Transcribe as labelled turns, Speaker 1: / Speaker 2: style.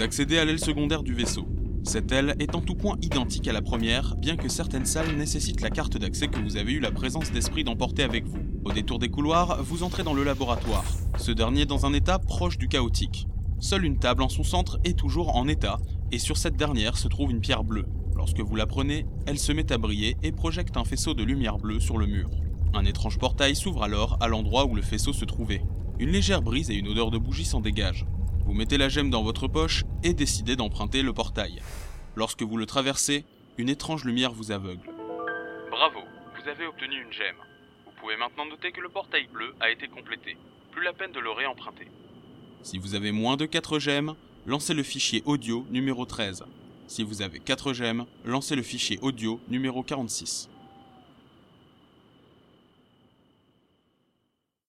Speaker 1: Vous accédez à l'aile secondaire du vaisseau. Cette aile est en tout point identique à la première, bien que certaines salles nécessitent la carte d'accès que vous avez eu la présence d'esprit d'emporter avec vous. Au détour des couloirs, vous entrez dans le laboratoire, ce dernier dans un état proche du chaotique. Seule une table en son centre est toujours en état, et sur cette dernière se trouve une pierre bleue. Lorsque vous la prenez, elle se met à briller et projette un faisceau de lumière bleue sur le mur. Un étrange portail s'ouvre alors à l'endroit où le faisceau se trouvait. Une légère brise et une odeur de bougie s'en dégagent. Vous mettez la gemme dans votre poche et décidez d'emprunter le portail. Lorsque vous le traversez, une étrange lumière vous aveugle. Bravo, vous avez obtenu une gemme. Vous pouvez maintenant noter que le portail bleu a été complété. Plus la peine de le réemprunter. Si vous avez moins de 4 gemmes, lancez le fichier audio numéro 13. Si vous avez 4 gemmes, lancez le fichier audio numéro 46.